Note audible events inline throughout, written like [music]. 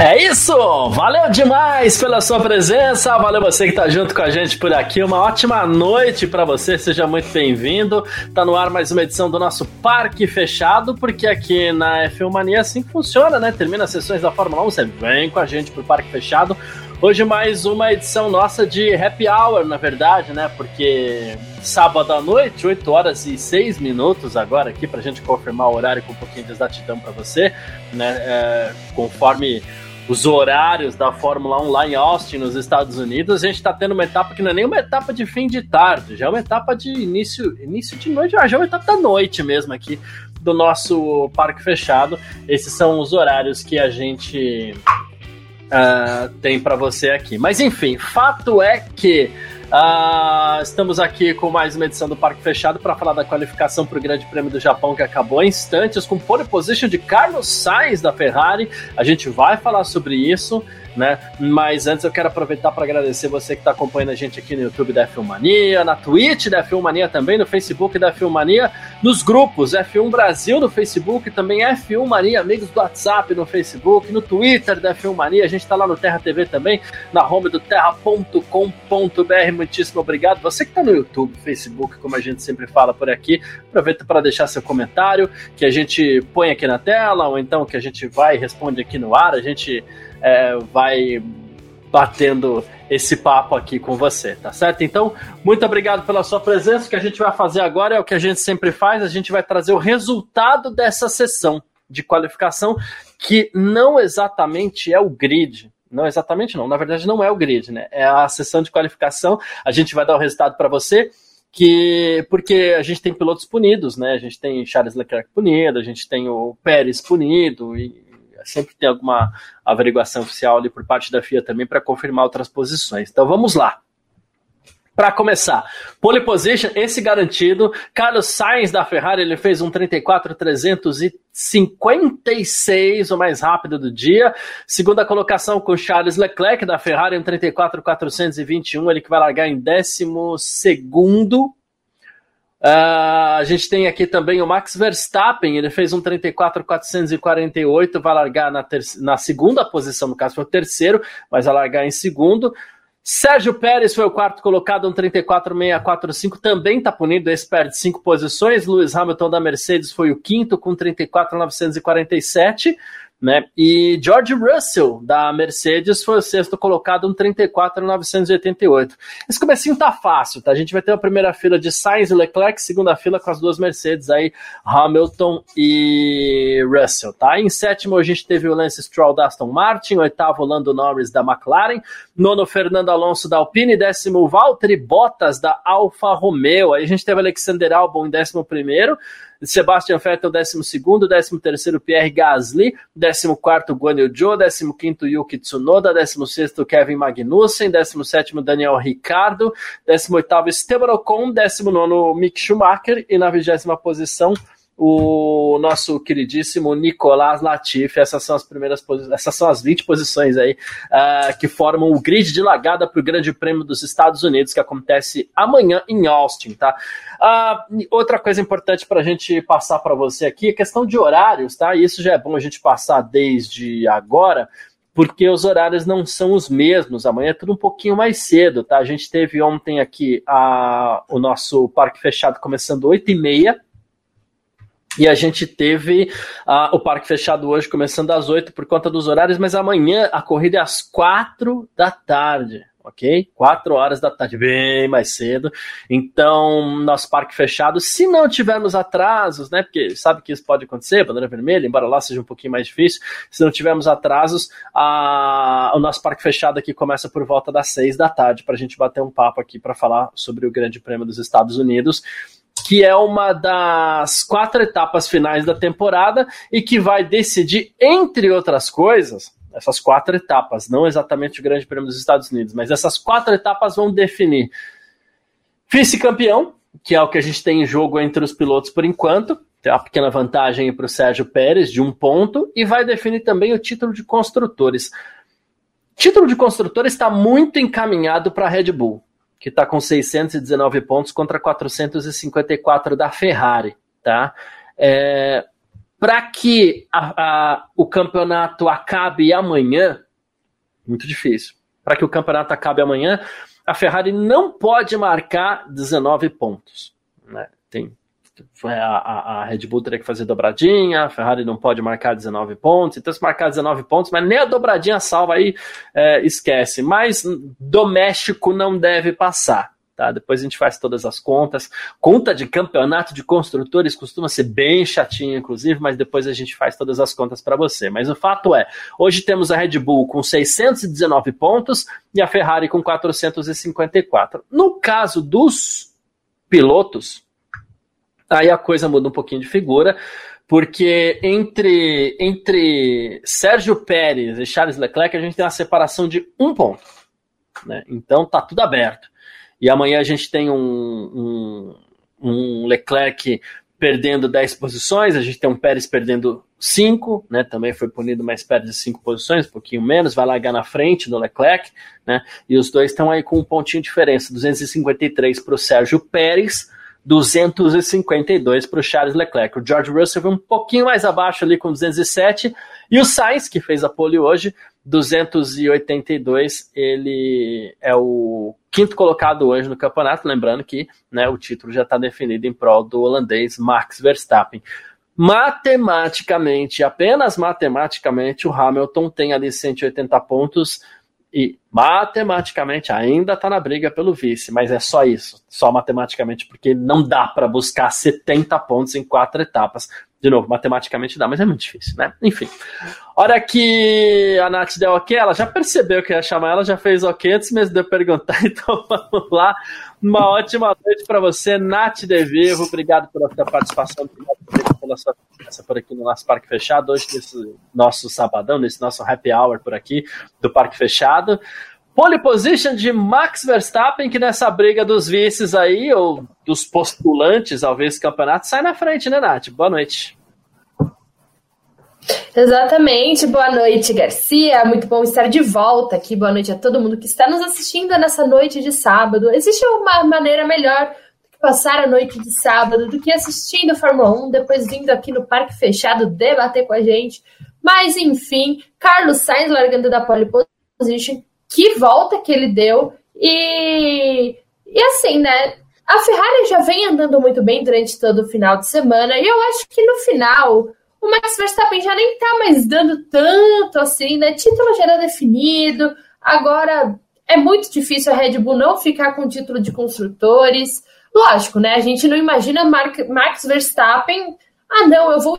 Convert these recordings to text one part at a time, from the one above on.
É isso! Valeu demais pela sua presença, valeu você que tá junto com a gente por aqui. Uma ótima noite para você, seja muito bem-vindo. Tá no ar mais uma edição do nosso Parque Fechado, porque aqui na F1 Mania é assim que funciona, né? Termina as sessões da Fórmula 1, você vem com a gente pro Parque Fechado. Hoje mais uma edição nossa de happy hour, na verdade, né? Porque sábado à noite, 8 horas e 6 minutos agora aqui pra gente confirmar o horário com um pouquinho de exatidão para você, né? É, conforme os horários da Fórmula 1 lá em Austin, nos Estados Unidos, a gente está tendo uma etapa que não é nem uma etapa de fim de tarde, já é uma etapa de início, início de noite, já é uma etapa da noite mesmo aqui do nosso parque fechado. Esses são os horários que a gente uh, tem para você aqui. Mas enfim, fato é que Uh, estamos aqui com mais uma edição do Parque Fechado para falar da qualificação para o Grande Prêmio do Japão que acabou em instantes com pole position de Carlos Sainz da Ferrari. A gente vai falar sobre isso né? Mas antes eu quero aproveitar para agradecer você que está acompanhando a gente aqui no YouTube da Filmania, na Twitch da Filmania também, no Facebook da Filmania, nos grupos F1 Brasil no Facebook, também F1 Mania, amigos do WhatsApp no Facebook, no Twitter da Filmania, a gente está lá no Terra TV também, na home do terra.com.br. Muitíssimo obrigado. Você que está no YouTube, Facebook, como a gente sempre fala por aqui, aproveita para deixar seu comentário, que a gente põe aqui na tela, ou então que a gente vai e responde aqui no ar, a gente é, vai batendo esse papo aqui com você, tá certo? Então, muito obrigado pela sua presença. O que a gente vai fazer agora é o que a gente sempre faz, a gente vai trazer o resultado dessa sessão de qualificação, que não exatamente é o grid. Não exatamente não, na verdade não é o grid, né? É a sessão de qualificação. A gente vai dar o resultado para você que porque a gente tem pilotos punidos, né? A gente tem Charles Leclerc punido, a gente tem o Pérez punido e sempre tem alguma averiguação oficial ali por parte da FIA também para confirmar outras posições. Então vamos lá. Para começar, pole position, esse garantido. Carlos Sainz da Ferrari, ele fez um 34,356, o mais rápido do dia. Segunda colocação com Charles Leclerc da Ferrari, um 34,421, ele que vai largar em décimo segundo Uh, a gente tem aqui também o Max Verstappen, ele fez um 34,448, vai largar na, na segunda posição, no caso foi o terceiro, mas vai largar em segundo. Sérgio Pérez foi o quarto colocado, um 34,645, também está punido, esse perde cinco posições. Lewis Hamilton da Mercedes foi o quinto, com 34,947. Né? E George Russell, da Mercedes, foi o sexto colocado, um 34,988. Esse comecinho tá fácil, tá? A gente vai ter a primeira fila de Sainz e Leclerc, segunda fila com as duas Mercedes aí, Hamilton e Russell, tá? Em sétimo a gente teve o Lance Stroll da Aston Martin, oitavo Lando Norris da McLaren, nono Fernando Alonso da Alpine, décimo Valtteri Bottas da Alfa Romeo. Aí a gente teve Alexander Albon em décimo primeiro, Sebastian Vettel, 12 13 Pierre Gasly, 14 Guan Yu Zhou, 15 Yuki Tsunoda, 16 Kevin Magnussen, 17 Daniel Ricciardo, 18 Esteban Ocon, 19 Mick Schumacher e na vigésima posição o nosso queridíssimo Nicolás Latifi. Essas são as primeiras essas são as 20 posições aí uh, que formam o grid de largada para o Grande Prêmio dos Estados Unidos, que acontece amanhã em Austin, tá? Uh, outra coisa importante para a gente passar para você aqui é questão de horários, tá? Isso já é bom a gente passar desde agora porque os horários não são os mesmos. Amanhã é tudo um pouquinho mais cedo, tá? A gente teve ontem aqui a, o nosso parque fechado começando 8h30 e a gente teve uh, o parque fechado hoje, começando às 8 por conta dos horários, mas amanhã a corrida é às 4 da tarde, ok? 4 horas da tarde, bem mais cedo. Então, nosso parque fechado, se não tivermos atrasos, né? Porque sabe que isso pode acontecer, bandeira vermelha, embora lá seja um pouquinho mais difícil. Se não tivermos atrasos, a, o nosso parque fechado aqui começa por volta das 6 da tarde, para a gente bater um papo aqui para falar sobre o Grande Prêmio dos Estados Unidos que é uma das quatro etapas finais da temporada e que vai decidir, entre outras coisas, essas quatro etapas, não exatamente o Grande Prêmio dos Estados Unidos, mas essas quatro etapas vão definir vice-campeão, que é o que a gente tem em jogo entre os pilotos por enquanto, tem uma pequena vantagem para o Sérgio Pérez de um ponto e vai definir também o título de construtores. Título de construtores está muito encaminhado para a Red Bull, que está com 619 pontos contra 454 da Ferrari, tá? É, para que a, a, o campeonato acabe amanhã, muito difícil. Para que o campeonato acabe amanhã, a Ferrari não pode marcar 19 pontos. Né? Tem, a, a, Red Bull teria que fazer dobradinha, a Ferrari não pode marcar 19 pontos, então se marcar 19 pontos, mas nem a dobradinha salva aí, é, esquece. Mas doméstico não deve passar. Tá? Depois a gente faz todas as contas. Conta de campeonato de construtores costuma ser bem chatinho, inclusive, mas depois a gente faz todas as contas para você. Mas o fato é, hoje temos a Red Bull com 619 pontos e a Ferrari com 454. No caso dos pilotos, aí a coisa muda um pouquinho de figura, porque entre, entre Sérgio Pérez e Charles Leclerc a gente tem uma separação de um ponto. Né? Então tá tudo aberto. E amanhã a gente tem um, um, um Leclerc perdendo 10 posições, a gente tem um Pérez perdendo 5, né? Também foi punido, mas perde 5 posições, um pouquinho menos, vai largar na frente do Leclerc, né? E os dois estão aí com um pontinho de diferença: 253 para o Sérgio Pérez, 252 para o Charles Leclerc. O George Russell foi um pouquinho mais abaixo ali com 207, e o Sainz, que fez a pole hoje, 282, ele é o quinto colocado hoje no campeonato, lembrando que né, o título já está definido em prol do holandês Max Verstappen. Matematicamente, apenas matematicamente, o Hamilton tem ali 180 pontos e matematicamente ainda está na briga pelo vice, mas é só isso, só matematicamente, porque não dá para buscar 70 pontos em quatro etapas. De novo, matematicamente dá, mas é muito difícil, né? Enfim. Hora que a Nath deu ok, ela já percebeu que ia chamar ela, já fez ok antes mesmo de eu perguntar, [laughs] então vamos lá. Uma ótima noite para você, Nath De Vivo. Obrigado pela sua participação, obrigado pela sua presença por aqui no nosso Parque Fechado, hoje nesse nosso sabadão, nesse nosso happy hour por aqui do Parque Fechado. Pole position de Max Verstappen, que nessa briga dos vices aí, ou dos postulantes ao vice-campeonato, sai na frente, né, Nath? Boa noite. Exatamente, boa noite, Garcia. Muito bom estar de volta aqui. Boa noite a todo mundo que está nos assistindo nessa noite de sábado. Existe uma maneira melhor passar a noite de sábado do que assistindo Fórmula 1, depois vindo aqui no Parque Fechado debater com a gente. Mas enfim, Carlos Sainz largando da pole position que volta que ele deu. E, e assim, né? A Ferrari já vem andando muito bem durante todo o final de semana. E eu acho que no final o Max Verstappen já nem tá mais dando tanto assim, né? Título já era definido. Agora é muito difícil a Red Bull não ficar com o título de construtores. Lógico, né? A gente não imagina Max Verstappen. Ah, não, eu vou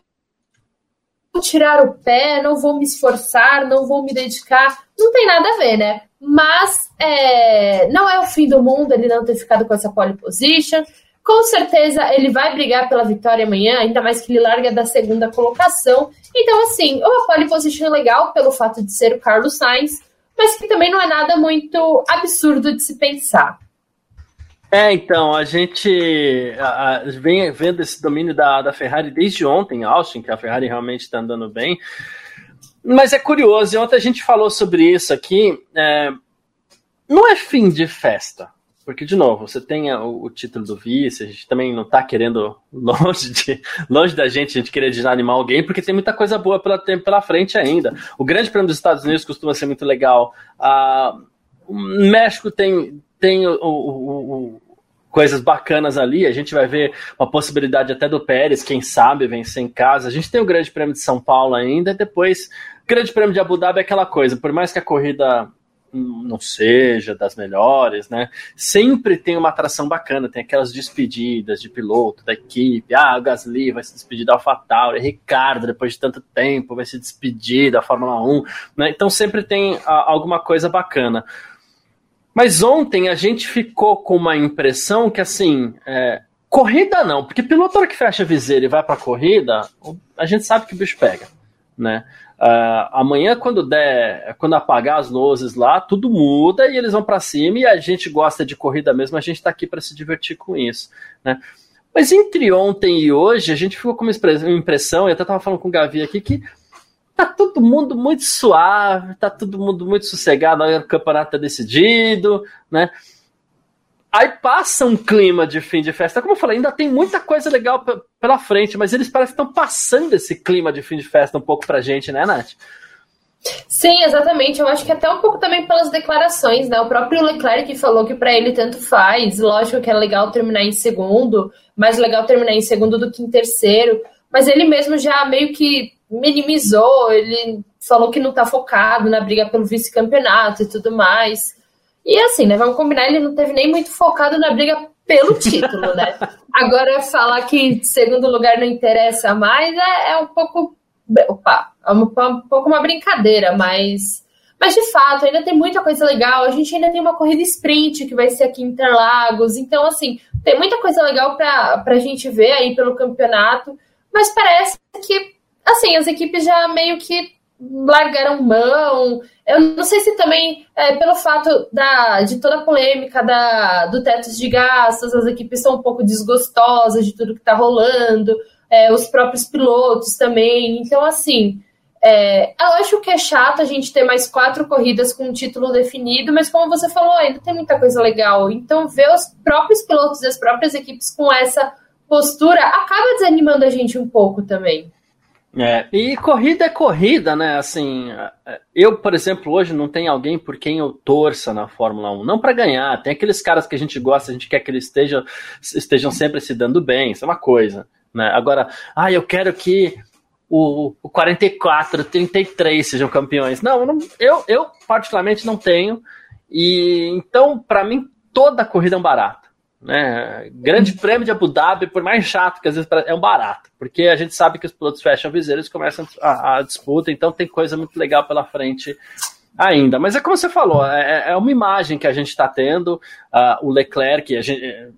tirar o pé, não vou me esforçar, não vou me dedicar. Não tem nada a ver, né? Mas é, não é o fim do mundo ele não ter ficado com essa pole position. Com certeza ele vai brigar pela vitória amanhã, ainda mais que ele larga da segunda colocação. Então, assim, uma pole position legal pelo fato de ser o Carlos Sainz, mas que também não é nada muito absurdo de se pensar. É, então, a gente a, a, vem vendo esse domínio da, da Ferrari desde ontem, Austin, que a Ferrari realmente está andando bem. Mas é curioso, e ontem a gente falou sobre isso aqui. É, não é fim de festa. Porque, de novo, você tem o, o, título do vice, a gente também não está querendo, longe, de, longe da gente, a gente querer desanimar alguém, porque tem muita coisa boa pela, pela frente ainda. O Grande Prêmio dos Estados Unidos costuma ser muito legal. Ah, o México tem, tem o, o, coisas bacanas ali. A gente vai ver uma possibilidade até do Pérez, quem sabe, vencer em casa. A gente tem o Grande Prêmio de São Paulo ainda, depois. O Grande Prêmio de Abu Dhabi é aquela coisa, por mais que a corrida não seja das melhores, né? Sempre tem uma atração bacana, tem aquelas despedidas de piloto da equipe. Ah, o Gasly vai se despedir da AlphaTauri, Ricardo, depois de tanto tempo, vai se despedir da Fórmula 1, né? Então sempre tem alguma coisa bacana. Mas ontem a gente ficou com uma impressão que assim, é, corrida não, porque piloto que fecha a viseira e vai para corrida, a gente sabe que o bicho pega, né? Uh, amanhã, quando der, quando apagar as luzes lá, tudo muda e eles vão para cima e a gente gosta de corrida mesmo, a gente está aqui para se divertir com isso. Né? Mas entre ontem e hoje, a gente ficou com uma impressão, eu até estava falando com o Gavi aqui, que tá todo mundo muito suave, tá todo mundo muito sossegado, o campeonato tá decidido, né? Aí passa um clima de fim de festa. Como eu falei, ainda tem muita coisa legal pela frente, mas eles parecem que estão passando esse clima de fim de festa um pouco pra gente, né, Nath? Sim, exatamente. Eu acho que até um pouco também pelas declarações, né? O próprio Leclerc falou que para ele tanto faz. Lógico que é legal terminar em segundo, mais legal terminar em segundo do que em terceiro. Mas ele mesmo já meio que minimizou, ele falou que não tá focado na briga pelo vice-campeonato e tudo mais. E assim, né? Vamos combinar, ele não teve nem muito focado na briga pelo [laughs] título, né? Agora, falar que segundo lugar não interessa mais é, é um pouco. Opa, é um, um, pouco uma brincadeira, mas. Mas de fato, ainda tem muita coisa legal. A gente ainda tem uma corrida sprint que vai ser aqui em Interlagos. Então, assim, tem muita coisa legal para a gente ver aí pelo campeonato. Mas parece que, assim, as equipes já meio que largaram mão. Eu não sei se também é, pelo fato da, de toda a polêmica da, do teto de gastos, as equipes são um pouco desgostosas de tudo que está rolando, é, os próprios pilotos também. Então, assim, é, eu acho que é chato a gente ter mais quatro corridas com um título definido, mas como você falou, ainda tem muita coisa legal. Então, ver os próprios pilotos e as próprias equipes com essa postura acaba desanimando a gente um pouco também. É, e corrida é corrida, né? Assim, eu, por exemplo, hoje não tem alguém por quem eu torça na Fórmula 1. Não para ganhar, tem aqueles caras que a gente gosta, a gente quer que eles estejam, estejam sempre se dando bem, isso é uma coisa. Né? Agora, ah, eu quero que o, o 44, 33 sejam campeões. Não, não eu, eu particularmente não tenho. E então, para mim, toda corrida é um barato. Né? Grande Prêmio de Abu Dhabi, por mais chato que às vezes é um barato, porque a gente sabe que os pilotos fecham viseiros e começam a, a, disputa, então tem coisa muito legal pela frente ainda. Mas é como você falou, é, é, é uma imagem que a gente está tendo. Uh, o Leclerc, a gente,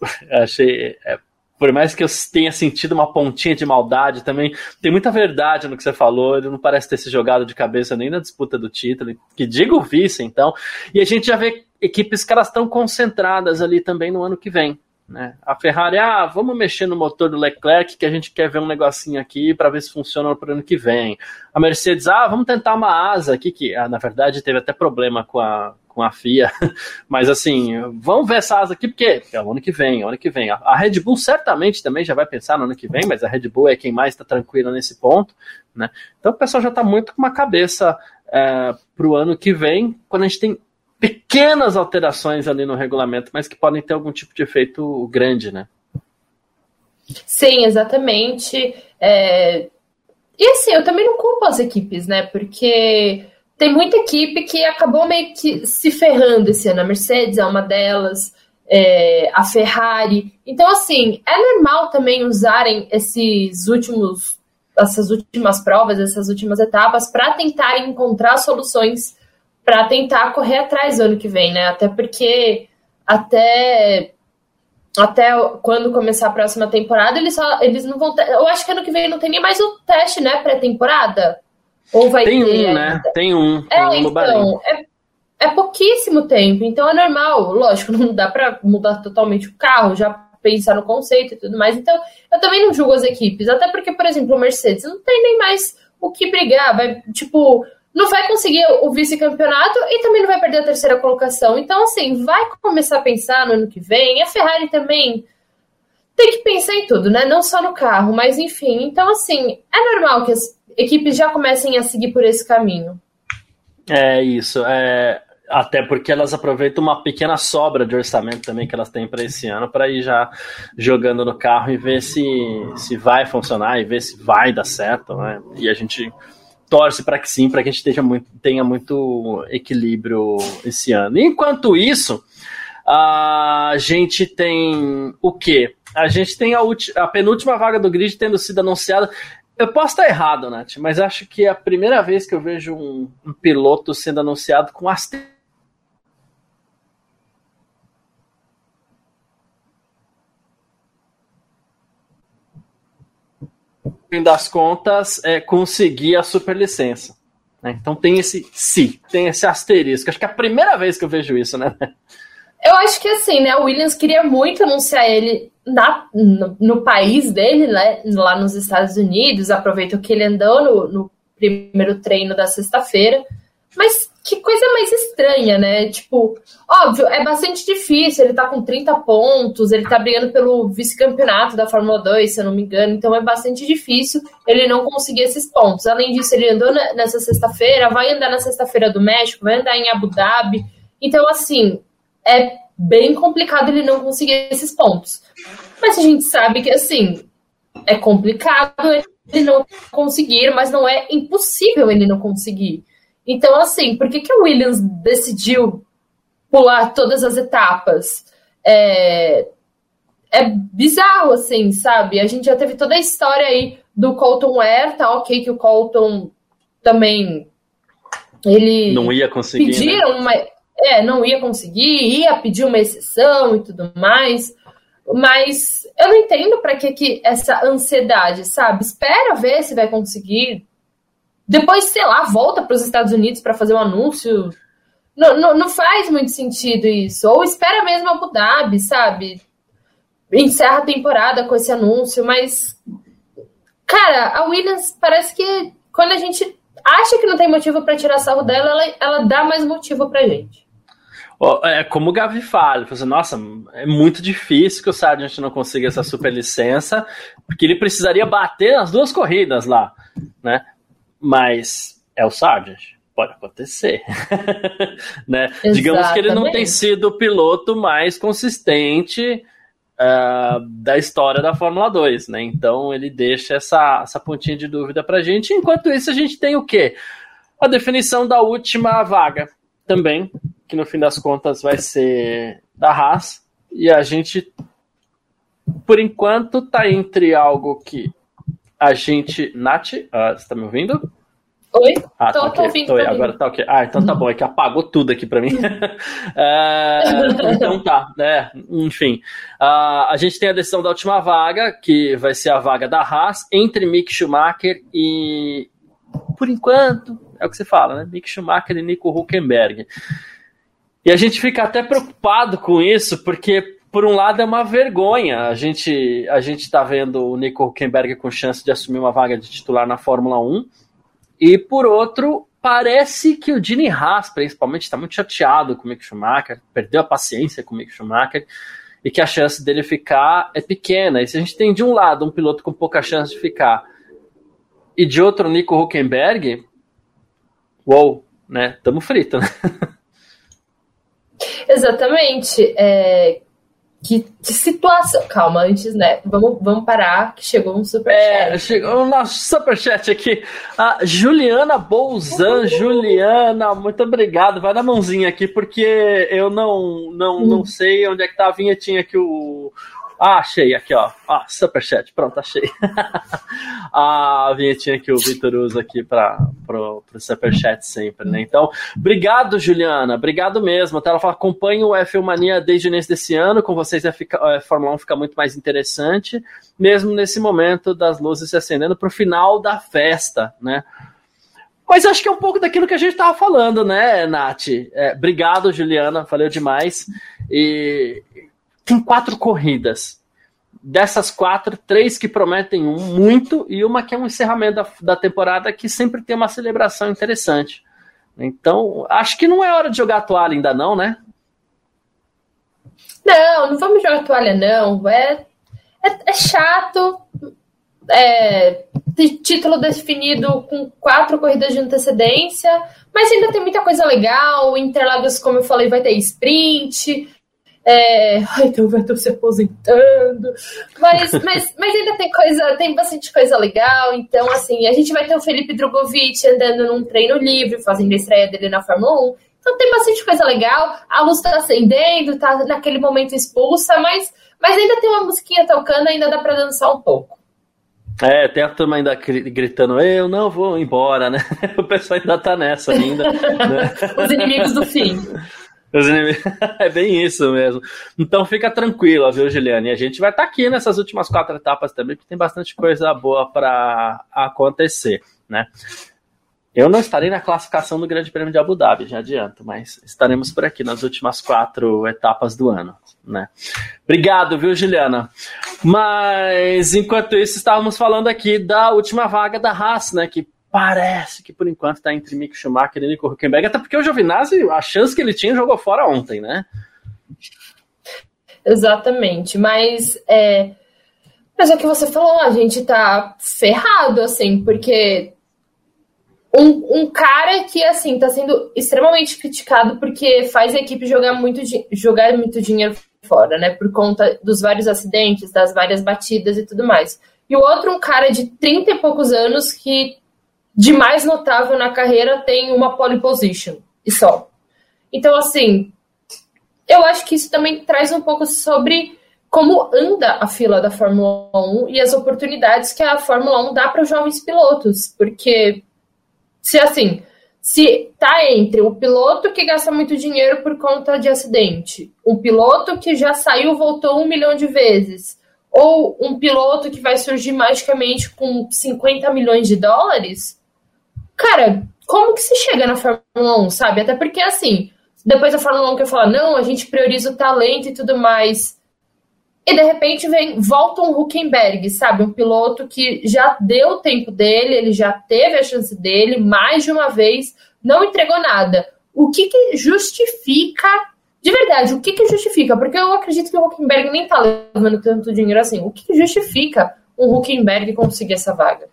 [laughs] achei. É, por mais que eu tenha sentido uma pontinha de maldade também, tem muita verdade no que você falou. Ele não parece ter se jogado de cabeça nem na disputa do título, que diga o vice, então. E a gente já vê equipes que elas estão concentradas ali também no ano que vem. Né? A Ferrari, ah, vamos mexer no motor do Leclerc que a gente quer ver um negocinho aqui para ver se funciona para o ano que vem. A Mercedes, ah, vamos tentar uma asa aqui, que ah, na verdade teve até problema com a, com a FIA, [laughs] mas assim, vamos ver essa asa aqui porque é o ano que vem, é o ano que vem. A, Red Bull certamente também já vai pensar no ano que vem, mas a Red Bull é quem mais está tranquila nesse ponto. Né? Então o pessoal já está muito com uma cabeça é, para o ano que vem, quando a gente tem pequenas alterações ali no regulamento, mas que podem ter algum tipo de efeito grande, né? Sim, exatamente. É... E assim, eu também não culpo as equipes, né? Porque tem muita equipe que acabou meio que se ferrando esse ano. A Mercedes é uma delas, é... a Ferrari. Então, assim, é normal também usarem esses últimos, essas últimas provas, essas últimas etapas, para tentar encontrar soluções para tentar correr atrás do ano que vem, né? Até porque até até quando começar a próxima temporada, eles só eles não vão ter, eu acho que ano que vem não tem nem mais o teste, né, pré-temporada. Ou vai tem ter um, né? Tem um. Tem é, um então, é, é pouquíssimo tempo, então é normal. Lógico, [laughs] não dá para mudar totalmente o carro, já pensar no conceito e tudo mais. Então, eu também não julgo as equipes, até porque, por exemplo, o Mercedes não tem nem mais o que brigar, vai, tipo, não vai conseguir o vice-campeonato e também não vai perder a terceira colocação. Então, assim, vai começar a pensar no ano que vem. A Ferrari também tem que pensar em tudo, né? Não só no carro, mas enfim. Então, assim, é normal que as equipes já comecem a seguir por esse caminho. É isso. É, até porque elas aproveitam uma pequena sobra de orçamento também que elas têm para esse ano para ir já jogando no carro e ver se, se vai funcionar e ver se vai dar certo, né? E a gente torce para que sim, para que a gente tenha muito, tenha muito equilíbrio esse ano. Enquanto isso, a gente tem o quê? A gente tem a, a penúltima vaga do grid tendo sido anunciada. Eu posso estar errado, Nath, mas acho que é a primeira vez que eu vejo um, um piloto sendo anunciado com asterisco fim das contas, é, conseguir a superlicença. Né? Então tem esse se, tem esse asterisco. Acho que é a primeira vez que eu vejo isso, né? Eu acho que assim, né? O Williams queria muito anunciar ele na, no, no, país dele, né, lá nos Estados Unidos, aproveitou que ele andou no, no primeiro treino da sexta-feira, mas que coisa mais estranha, né? Tipo, óbvio, é bastante difícil. Ele tá com 30 pontos, ele tá brigando pelo vice-campeonato da Fórmula 2, se eu não me engano. Então é bastante difícil ele não conseguir esses pontos. Além disso, ele andou nessa sexta-feira, vai andar na sexta-feira do México, vai andar em Abu Dhabi. Então, assim, é bem complicado ele não conseguir esses pontos. Mas a gente sabe que, assim, é complicado ele não conseguir, mas não é impossível ele não conseguir. Então, assim, por que, que o Williams decidiu pular todas as etapas? É, é bizarro, assim, sabe? A gente já teve toda a história aí do Colton Ware, tá ok que o Colton também ele não ia conseguir. Pediram né? uma, é, não ia conseguir, ia pedir uma exceção e tudo mais. Mas eu não entendo para que, que essa ansiedade, sabe? Espera ver se vai conseguir. Depois, sei lá, volta para os Estados Unidos para fazer um anúncio. Não, não, não, faz muito sentido isso. Ou espera mesmo Abu Dhabi, sabe? Encerra a temporada com esse anúncio, mas. Cara, a Williams parece que quando a gente acha que não tem motivo para tirar sarro dela, ela, ela dá mais motivo pra gente. É como o Gavi fala, assim, nossa, é muito difícil que o Sargent não consiga essa super licença, porque ele precisaria bater nas duas corridas lá, né? Mas é o Sargent, pode acontecer, [laughs] né? Digamos que ele não tem sido o piloto mais consistente uh, da história da Fórmula 2, né? Então ele deixa essa, essa pontinha de dúvida pra gente. Enquanto isso, a gente tem o quê? A definição da última vaga também que no fim das contas vai ser da Haas. E a gente, por enquanto, tá entre algo que a gente. Nath, uh, você tá me ouvindo? Oi? Ah, tô, tá okay. ouvindo. Tô, agora tá ok. Ah, então tá bom, é que apagou tudo aqui pra mim. [laughs] é, então tá, né? Enfim. Uh, a gente tem a decisão da última vaga, que vai ser a vaga da Haas, entre Mick Schumacher e. Por enquanto, é o que você fala, né? Mick Schumacher e Nico Huckenberg. E a gente fica até preocupado com isso, porque por um lado é uma vergonha. A gente a gente está vendo o Nico Huckenberg com chance de assumir uma vaga de titular na Fórmula 1. E por outro, parece que o Gene Haas, principalmente, está muito chateado com o Mick Schumacher, perdeu a paciência com o Mick Schumacher e que a chance dele ficar é pequena. E se a gente tem de um lado um piloto com pouca chance de ficar e de outro Nico Huckenberg, uou, né? Tamo frito, né? [laughs] Exatamente. É, que, que, situação. Calma, antes, né? Vamos, vamos parar, que chegou um superchat. É, chegou o nosso superchat aqui. A Juliana Bolzan. Uhum. Juliana, muito obrigado. Vai dar mãozinha aqui, porque eu não, não, uhum. não sei onde é que tá a vinhetinha que o ah, achei aqui, ó. Ah, superchat, pronto, achei. [laughs] a vinhetinha que o Vitor usa aqui para pro superchat sempre, né? Então, obrigado, Juliana, obrigado mesmo. Até ela fala, acompanho o F1 Mania desde o início desse ano, com vocês a, fica, a Fórmula 1 fica muito mais interessante, mesmo nesse momento das luzes se acendendo para o final da festa, né? Mas acho que é um pouco daquilo que a gente estava falando, né, Nath? É, obrigado, Juliana, valeu demais. E tem quatro corridas. Dessas quatro, três que prometem um muito e uma que é um encerramento da, da temporada que sempre tem uma celebração interessante. Então, acho que não é hora de jogar a toalha ainda não, né? Não, não vamos jogar a toalha não. É, é, é chato. É, título definido com quatro corridas de antecedência, mas ainda tem muita coisa legal. Interlagos, como eu falei, vai ter sprint. É, ai, então vai estar se aposentando. Mas, [laughs] mas, mas ainda tem coisa, tem bastante coisa legal. Então, assim, a gente vai ter o Felipe Drogovic andando num treino livre, fazendo a estreia dele na Fórmula 1. Então tem bastante coisa legal. A luz tá acendendo, tá naquele momento expulsa, mas, mas ainda tem uma musiquinha tocando, ainda dá pra dançar um pouco. É, tem a turma ainda gritando, eu não vou embora, né? [laughs] O pessoal ainda tá nessa ainda. Né? [laughs] Os inimigos do fim. [laughs] É bem isso mesmo. Então fica tranquila, viu, Juliane? A gente vai estar tá aqui nessas últimas quatro etapas também, porque tem bastante coisa boa para acontecer, né? Eu não estarei na classificação do Grande Prêmio de Abu Dhabi, já adianto, mas estaremos por aqui nas últimas quatro etapas do ano, né? Obrigado, viu, Juliana? Mas enquanto isso, estávamos falando aqui da última vaga da Haas, né? Que parece que por enquanto está entre Mick Schumacher e Nico Huckenberg, até porque o Giovinazzi, a chance que ele tinha, jogou fora ontem, né? Exatamente, mas é, mas é o que você falou, a gente tá ferrado, assim, porque um, um cara que, assim, tá sendo extremamente criticado porque faz a equipe jogar muito, jogar muito dinheiro fora, né? Por conta dos vários acidentes, das várias batidas e tudo mais. E o outro, um cara de 30 e poucos anos que, de mais notável na carreira, tem uma pole position e só. Então, assim, eu acho que isso também traz um pouco sobre como anda a fila da Fórmula 1 e as oportunidades que a Fórmula 1 dá para os jovens pilotos, porque se assim, se tá entre o piloto que gasta muito dinheiro por conta de acidente, um piloto que já saiu voltou um milhão de vezes, ou um piloto que vai surgir magicamente com 50 milhões de dólares, cara, como que se chega na Fórmula 1, sabe? Até porque assim, depois a Fórmula 1 quer falar, não, a gente prioriza o talento e tudo mais e de repente vem volta um Huckenberg, sabe? Um piloto que já deu o tempo dele, ele já teve a chance dele mais de uma vez, não entregou nada. O que, que justifica, de verdade, o que, que justifica? Porque eu acredito que o Huckenberg nem tá levando tanto dinheiro assim. O que, que justifica um Huckenberg conseguir essa vaga?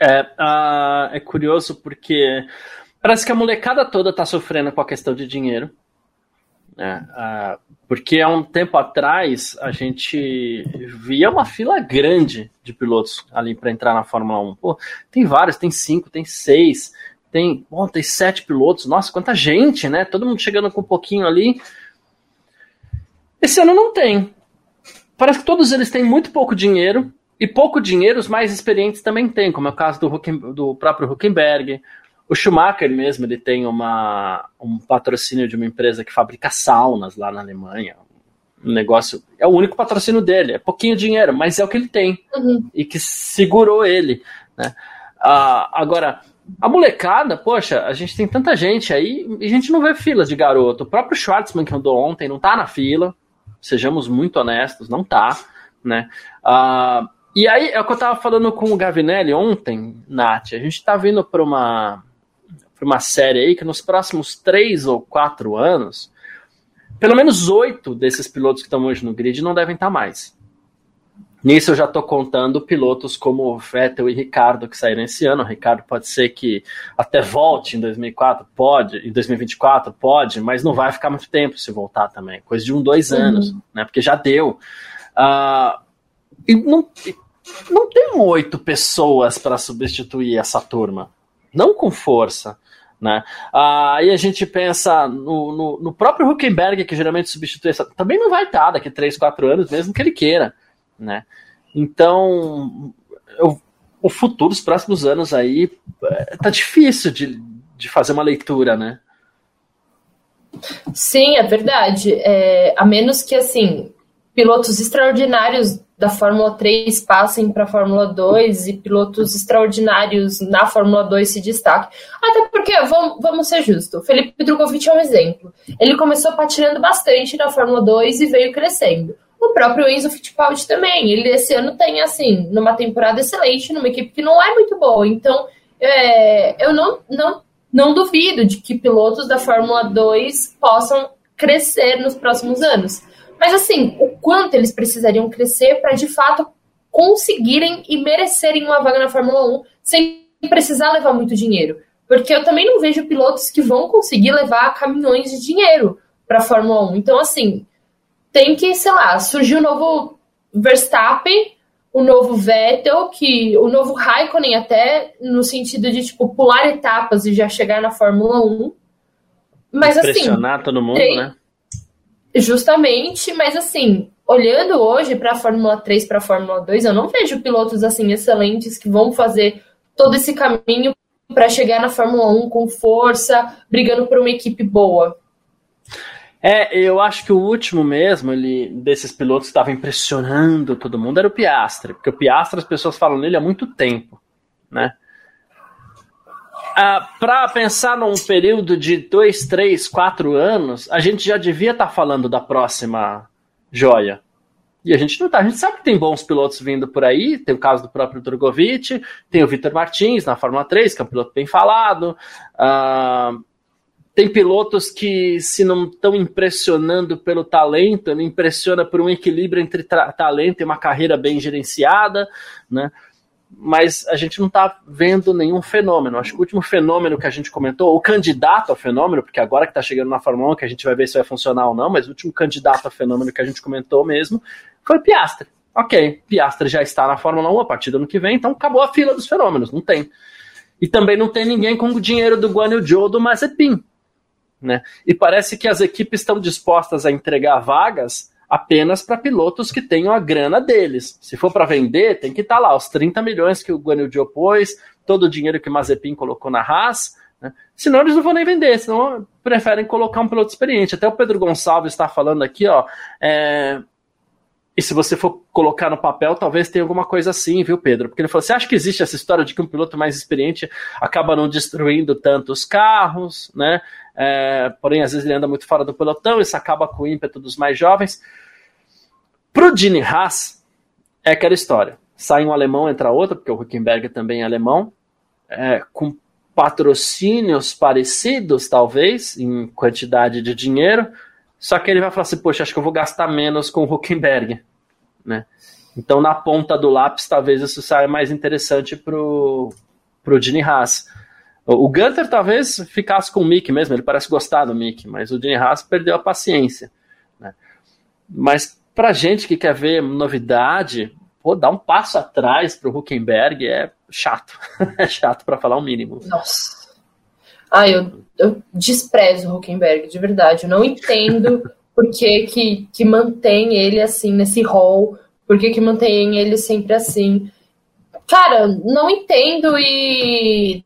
É, uh, é curioso porque parece que a molecada toda tá sofrendo com a questão de dinheiro. Né? Ah, porque há um tempo atrás a gente via uma fila grande de pilotos ali para entrar na Fórmula 1. Pô, tem vários, tem cinco, tem seis, tem, bom, tem sete pilotos. Nossa, quanta gente, né? Todo mundo chegando com um pouquinho ali. Esse ano não tem. Parece que todos eles têm muito pouco dinheiro. E pouco dinheiro os mais experientes também têm, como é o caso do, Hucken, do próprio Huckenberg, o Schumacher mesmo, ele tem uma, um patrocínio de uma empresa que fabrica saunas lá na Alemanha. Um negócio. É o único patrocínio dele. É pouquinho dinheiro, mas é o que ele tem. Uhum. E que segurou ele. Né? Ah, agora, a molecada, poxa, a gente tem tanta gente aí e a gente não vê filas de garoto. O próprio Schwartzman que andou ontem não tá na fila. Sejamos muito honestos, não tá. Né? Ah, e aí, é o que eu tava falando com o Gavinelli ontem, Nath. A gente tá vindo para uma para uma série aí que nos próximos três ou quatro anos, pelo menos oito desses pilotos que estão hoje no grid não devem estar mais. Nisso eu já estou contando pilotos como Vettel e Ricardo que saíram esse ano. O Ricardo pode ser que até volte em 2004, pode, em 2024 pode, mas não vai ficar muito tempo se voltar também, coisa de um, dois uhum. anos, né? Porque já deu. Uh, e não, não tem oito pessoas para substituir essa turma, não com força. Né? Aí a gente pensa no, no, no, próprio Huckenberg, que geralmente substitui essa. Também não vai estar daqui a 3, 4 anos, mesmo que ele queira. Né? Então, eu, o futuro, os próximos anos aí, é, tá difícil de, de fazer uma leitura, né? Sim, é verdade. É, a menos que, assim, pilotos extraordinários da Fórmula 3 passem para a Fórmula 2 e pilotos extraordinários na Fórmula 2 se destaquem. Até porque, vamos, vamos ser justos, o Felipe Drogovic é um exemplo. Ele começou patinando bastante na Fórmula 2 e veio crescendo. O próprio Enzo Fittipaldi também. Ele esse ano tem, assim, numa temporada excelente, numa equipe que não é muito boa. Então, é, eu não, não, não duvido de que pilotos da Fórmula 2 possam crescer nos próximos anos. Mas assim, o quanto eles precisariam crescer para de fato conseguirem e merecerem uma vaga na Fórmula 1 sem precisar levar muito dinheiro. Porque eu também não vejo pilotos que vão conseguir levar caminhões de dinheiro para a Fórmula 1. Então, assim, tem que, sei lá, surgir o novo Verstappen, o novo Vettel, que o novo Raikkonen até no sentido de tipo pular etapas e já chegar na Fórmula 1. Mas Impressionar assim, todo mundo, tem, né? Justamente, mas assim, olhando hoje para a Fórmula 3, para a Fórmula 2, eu não vejo pilotos assim excelentes que vão fazer todo esse caminho para chegar na Fórmula 1 com força, brigando por uma equipe boa. É, eu acho que o último mesmo, ele, desses pilotos que estava impressionando todo mundo, era o Piastre, porque o Piastre as pessoas falam nele há muito tempo, né? Ah, para pensar num período de dois, três, quatro anos, a gente já devia estar tá falando da próxima joia. E a gente não tá. A gente sabe que tem bons pilotos vindo por aí. Tem o caso do próprio Drogovic, tem o Vitor Martins na Fórmula 3, que é um piloto bem falado. Uh, tem pilotos que, se não estão impressionando pelo talento, ele impressiona por um equilíbrio entre talento e uma carreira bem gerenciada, né? Mas a gente não está vendo nenhum fenômeno. Acho que o último fenômeno que a gente comentou, o candidato a fenômeno, porque agora que está chegando na Fórmula 1, que a gente vai ver se vai funcionar ou não, mas o último candidato a fenômeno que a gente comentou mesmo foi Piastre. Ok, Piastre já está na Fórmula 1 a partir do ano que vem, então acabou a fila dos fenômenos, não tem. E também não tem ninguém com o dinheiro do Guan Yu Zhou do Mazepin. Né? E parece que as equipes estão dispostas a entregar vagas apenas para pilotos que tenham a grana deles. Se for para vender, tem que estar tá lá os 30 milhões que o Guanyu Zhou pôs, todo o dinheiro que o Mazepin colocou na Haas, né? senão eles não vão nem vender, senão preferem colocar um piloto experiente. Até o Pedro Gonçalves está falando aqui, ó, é, e se você for colocar no papel, talvez tenha alguma coisa assim, viu, Pedro? Porque ele falou: você acha que existe essa história de que um piloto mais experiente acaba não destruindo tantos carros, né? É, porém, às vezes ele anda muito fora do pelotão, isso acaba com o ímpeto dos mais jovens. Pro Dini Haas, é aquela história. Sai um alemão, entra outro, porque o Huckenberg também é alemão, é, com patrocínios parecidos, talvez, em quantidade de dinheiro, só que ele vai falar assim, poxa, acho que eu vou gastar menos com o Huckenberg né? Então, na ponta do lápis, talvez isso saia mais interessante pro, pro Gene Haas. O Gunter talvez ficasse com o Mick mesmo, ele parece gostar do Mick, mas o Gene Haas perdeu a paciência. Né? Mas pra gente que quer ver novidade, pô, dar um passo atrás pro Huckenberg é chato. [laughs] é chato para falar o mínimo. Nossa. Ah, eu, eu desprezo o Huckenberg, de verdade. Eu não entendo [laughs] por que, que, que mantém ele assim nesse rol, por que, que mantém ele sempre assim. Cara, não entendo e.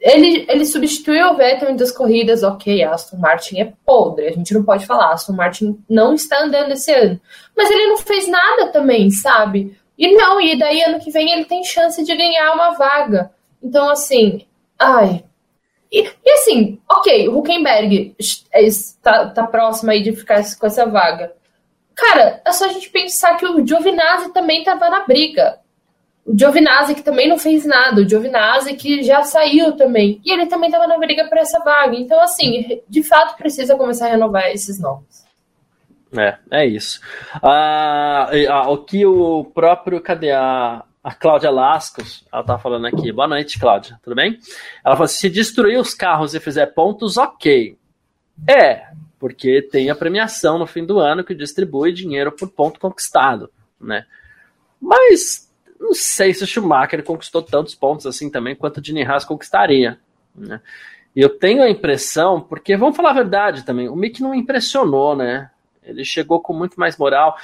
Ele, ele substituiu o Vettel em duas corridas, ok, Aston Martin é podre, a gente não pode falar, Aston Martin não está andando esse ano. Mas ele não fez nada também, sabe? E não, e daí ano que vem ele tem chance de ganhar uma vaga. Então, assim, ai, e, e, assim, ok, o Huckenberg está tá próximo aí de ficar com essa vaga. Cara, é só a gente pensar que o Giovinazzi também estava na briga. O Giovinazzi que também não fez nada, o Giovinazzi que já saiu também. E ele também estava na briga por essa vaga. Então, assim, de fato precisa começar a renovar esses nomes. É, é isso. Ah, ah, o que o próprio, cadê a, a Cláudia Lascos, ela tá falando aqui. Boa noite, Cláudia, tudo bem? Ela falou: se destruir os carros e fizer pontos, ok. É, porque tem a premiação no fim do ano que distribui dinheiro por ponto conquistado, né? Mas não sei se o Schumacher conquistou tantos pontos assim também quanto o Dini Haas conquistaria, né? E eu tenho a impressão, porque vamos falar a verdade também, o Mick não impressionou, né? Ele chegou com muito mais moral.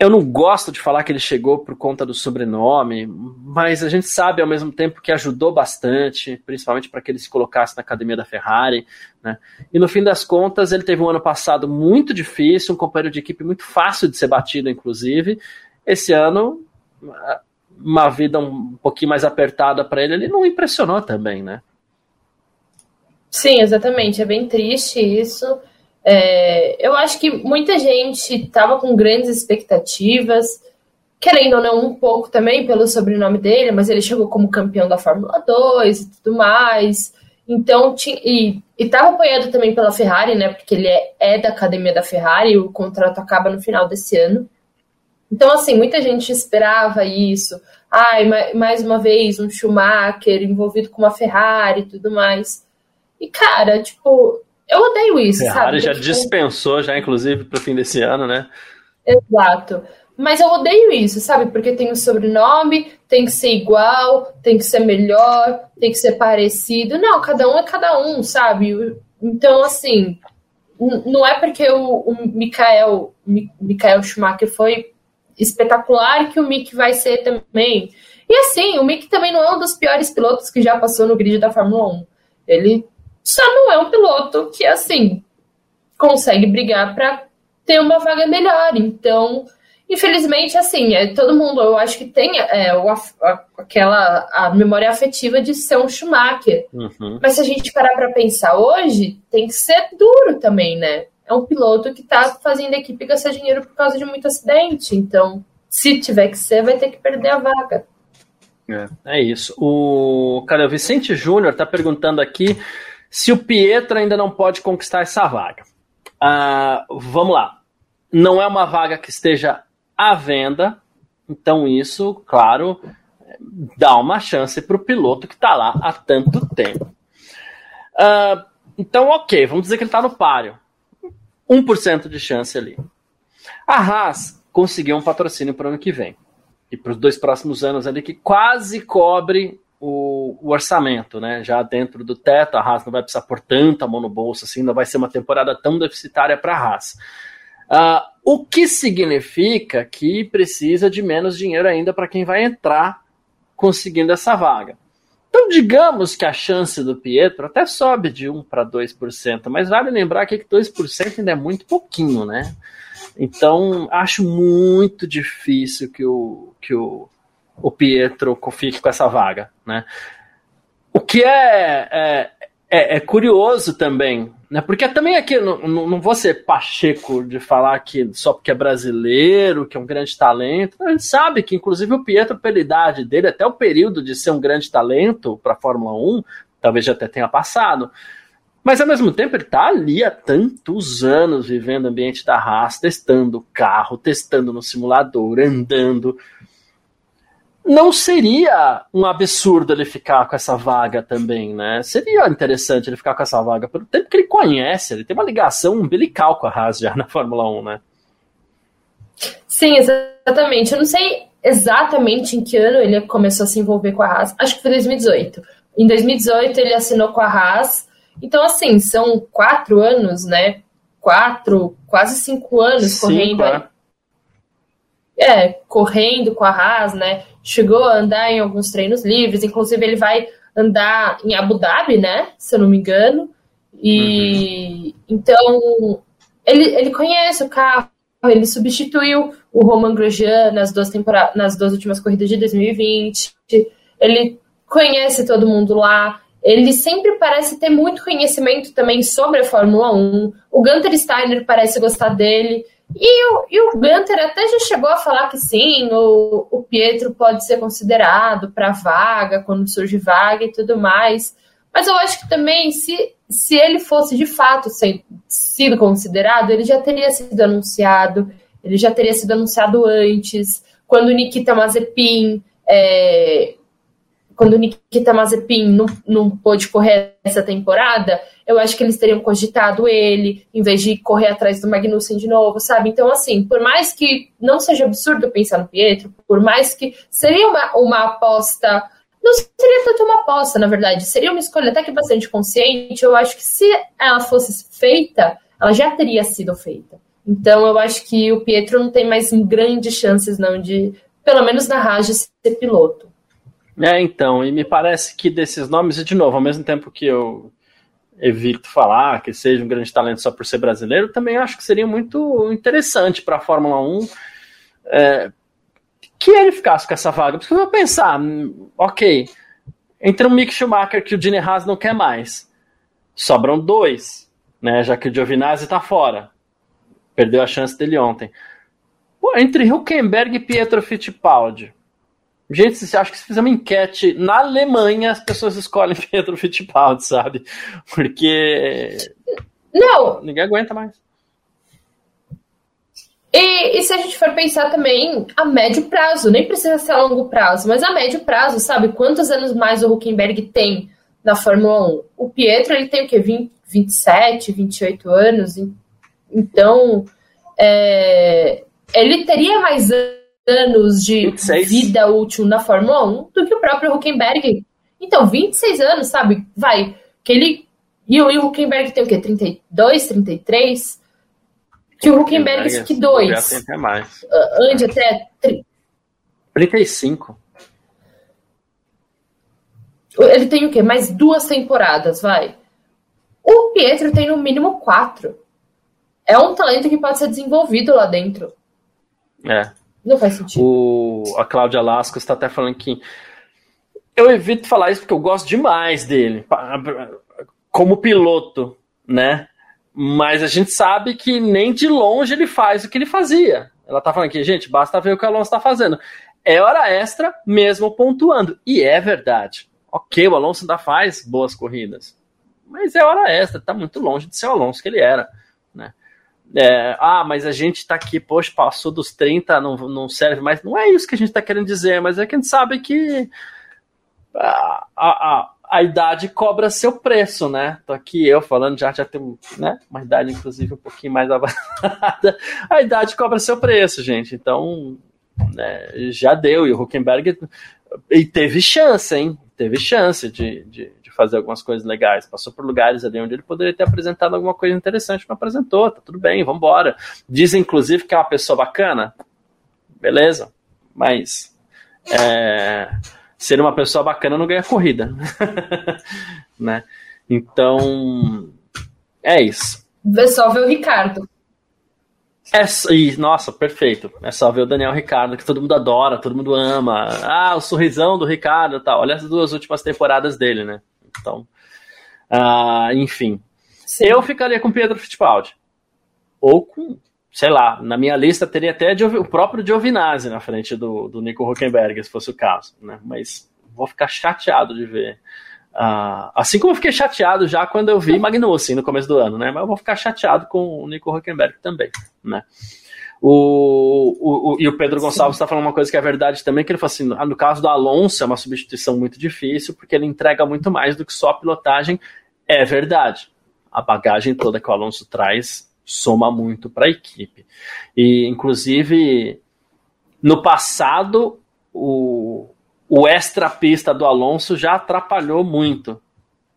Eu não gosto de falar que ele chegou por conta do sobrenome, mas a gente sabe ao mesmo tempo que ajudou bastante, principalmente para que ele se colocasse na academia da Ferrari. Né? E no fim das contas, ele teve um ano passado muito difícil, um companheiro de equipe muito fácil de ser batido, inclusive. Esse ano, uma vida um pouquinho mais apertada para ele, ele não impressionou também, né? Sim, exatamente. É bem triste isso. É, eu acho que muita gente estava com grandes expectativas, querendo ou não, um pouco também pelo sobrenome dele, mas ele chegou como campeão da Fórmula 2 e tudo mais. Então, e estava apoiado também pela Ferrari, né? Porque ele é, é da academia da Ferrari, o contrato acaba no final desse ano. Então, assim, muita gente esperava isso. Ai, mais uma vez, um Schumacher envolvido com uma Ferrari e tudo mais. E, cara, tipo, eu odeio isso, Ferrari sabe? já dispensou, já, inclusive, pro fim desse ano, né? Exato. Mas eu odeio isso, sabe? Porque tem o sobrenome, tem que ser igual, tem que ser melhor, tem que ser parecido. Não, cada um é cada um, sabe? Então, assim, não é porque o, o Mikael, Mikael Schumacher foi espetacular que o Mick vai ser também. E assim, o Mick também não é um dos piores pilotos que já passou no grid da Fórmula 1. Ele só não é um piloto que, assim, consegue brigar para ter uma vaga melhor. Então, infelizmente, assim, é, todo mundo, eu acho que tem é, o, a, aquela a memória afetiva de ser um Schumacher. Uhum. Mas se a gente parar para pensar hoje, tem que ser duro também, né? É um piloto que tá fazendo a equipe gastar dinheiro por causa de muito acidente. Então, se tiver que ser, vai ter que perder a vaga. É, é isso. O cara, o Vicente Júnior está perguntando aqui se o Pietro ainda não pode conquistar essa vaga. Ah, vamos lá. Não é uma vaga que esteja à venda, então isso, claro, dá uma chance para o piloto que está lá há tanto tempo. Ah, então, ok, vamos dizer que ele está no páreo. 1% de chance ali. A Haas conseguiu um patrocínio para o ano que vem e para os dois próximos anos ali que quase cobre o, o, orçamento, né? Já dentro do teto, a Haas não vai precisar pôr tanta mão no bolso assim, não vai ser uma temporada tão deficitária para a Haas. Uh, o que significa que precisa de menos dinheiro ainda para quem vai entrar conseguindo essa vaga. Então, digamos que a chance do Pietro até sobe de 1 para 2%, mas vale lembrar que 2% ainda é muito pouquinho, né? Então, acho muito difícil que o, que o, o Pietro fique com essa vaga, né? O que é, é, é, é curioso também, né? Porque também aqui, não, não vou ser pacheco de falar que só porque é brasileiro, que é um grande talento. A gente sabe que, inclusive, o Pietro, pela idade dele, até o período de ser um grande talento para a Fórmula 1, talvez já até tenha passado. Mas ao mesmo tempo ele está ali há tantos anos vivendo o ambiente da raça, testando o carro, testando no simulador, andando. Não seria um absurdo ele ficar com essa vaga também, né? Seria interessante ele ficar com essa vaga, pelo tempo que ele conhece, ele tem uma ligação umbilical com a Haas já [laughs] na Fórmula 1, né? Sim, exatamente. Eu não sei exatamente em que ano ele começou a se envolver com a Haas, acho que foi 2018. Em 2018 ele assinou com a Haas então, assim, são quatro anos, né? Quatro, quase cinco anos cinco, correndo. É. é, correndo com a Haas, né? Chegou a andar em alguns treinos livres, inclusive ele vai andar em Abu Dhabi, né? Se eu não me engano. E uhum. então ele, ele conhece o carro, ele substituiu o Roman Grosjean nas duas temporadas, nas duas últimas corridas de 2020. Ele conhece todo mundo lá, ele sempre parece ter muito conhecimento também sobre a Fórmula 1. O Gunter Steiner parece gostar dele. E o, e o Gunter até já chegou a falar que sim, o, o Pietro pode ser considerado para vaga, quando surge vaga e tudo mais. Mas eu acho que também, se, se ele fosse de fato ser, sido considerado, ele já teria sido anunciado, ele já teria sido anunciado antes, quando Nikita Mazepin é, quando Nikita Mazepin não, não pôde correr essa temporada, eu acho que eles teriam cogitado ele, em vez de correr atrás do Magnussen de novo, sabe? Então, assim, por mais que não seja absurdo pensar no Pietro, por mais que seria uma, uma aposta. Não seria tanto uma aposta, na verdade, seria uma escolha até que bastante consciente. Eu acho que se ela fosse feita, ela já teria sido feita. Então, eu acho que o Pietro não tem mais grandes chances, não, de, pelo menos na Rage, ser piloto. É, então, e me parece que desses nomes, e de novo, ao mesmo tempo que eu evito falar que seja um grande talento só por ser brasileiro, também acho que seria muito interessante para a Fórmula 1 é, que ele ficasse com essa vaga. Porque eu vou pensar, ok, entre o Mick Schumacher que o Gene Haas não quer mais, sobram dois, né, já que o Giovinazzi está fora. Perdeu a chance dele ontem. Pô, entre Huckenberg e Pietro Fittipaldi, Gente, acha que se fizer uma enquete na Alemanha, as pessoas escolhem [laughs] Pedro Fittipaldi, sabe? Porque. Não! Ninguém aguenta mais. E, e, se a gente for pensar também a médio prazo, nem precisa ser a longo prazo, mas a médio prazo, sabe? Quantos anos mais o Huckenberg tem na Fórmula 1? O Pietro, ele tem o quê? 20, 27, 28 anos? Então, é, ele teria mais anos anos de 26. vida útil na Fórmula 1 do que o próprio Huckenberg. Então, 26 anos, sabe? Vai. Que ele. E o, e o Huckenberg tem o quê? 32, 33? Que o Huckenberg que dois. Até mais. Uh, ande até. 35. Ele tem o quê? Mais duas temporadas, vai. O Pietro tem no mínimo quatro. É um talento que pode ser desenvolvido lá dentro. É. Não faz sentido. O, a Cláudia Lasco está até falando que eu evito falar isso porque eu gosto demais dele como piloto, né? Mas a gente sabe que nem de longe ele faz o que ele fazia. Ela tá falando aqui, gente, basta ver o que o Alonso está fazendo. É hora extra, mesmo pontuando. E é verdade. Ok, o Alonso ainda faz boas corridas. Mas é hora extra, tá muito longe de ser o Alonso que ele era. Né? É, ah, mas a gente tá aqui, poxa, passou dos 30, não, não serve mais. Não é isso que a gente tá querendo dizer, mas é que a gente sabe que a, a, a idade cobra seu preço, né? Tô aqui eu falando, já, já tenho né, uma idade, inclusive, um pouquinho mais [laughs] avançada. A idade cobra seu preço, gente. Então, né, já deu. E o Huckenberg e teve chance, hein? Teve chance de, de, fazer algumas coisas legais. Passou por lugares ali onde ele poderia ter apresentado alguma coisa interessante, não apresentou. Tá tudo bem, vamos embora. Dizem, inclusive, que é uma pessoa bacana. Beleza. Mas. É ser uma pessoa bacana não ganha corrida. [laughs] né? Então, é isso. É só ver o Ricardo. É, e, nossa, perfeito. É só ver o Daniel Ricardo, que todo mundo adora, todo mundo ama. Ah, o sorrisão do Ricardo e tal. Olha as duas últimas temporadas dele, né? Então, uh, enfim. Sim. Eu ficaria com Pedro Fittipaldi. Ou com sei lá, na minha lista teria até o próprio Giovinazzi na frente do, do Nico Huckenberg, se fosse o caso, né? Mas vou ficar chateado de ver. Uh, assim como eu fiquei chateado já quando eu vi Magnussen no começo do ano, né? Mas eu vou ficar chateado com o Nico Huckenberg também, né? O, o, o, e o Pedro Gonçalves está falando uma coisa que é verdade também, que ele falou assim, no caso do Alonso é uma substituição muito difícil, porque ele entrega muito mais do que só a pilotagem. É verdade. A bagagem toda que o Alonso traz soma muito para a equipe. E, inclusive, no passado, o, o extra-pista do Alonso já atrapalhou muito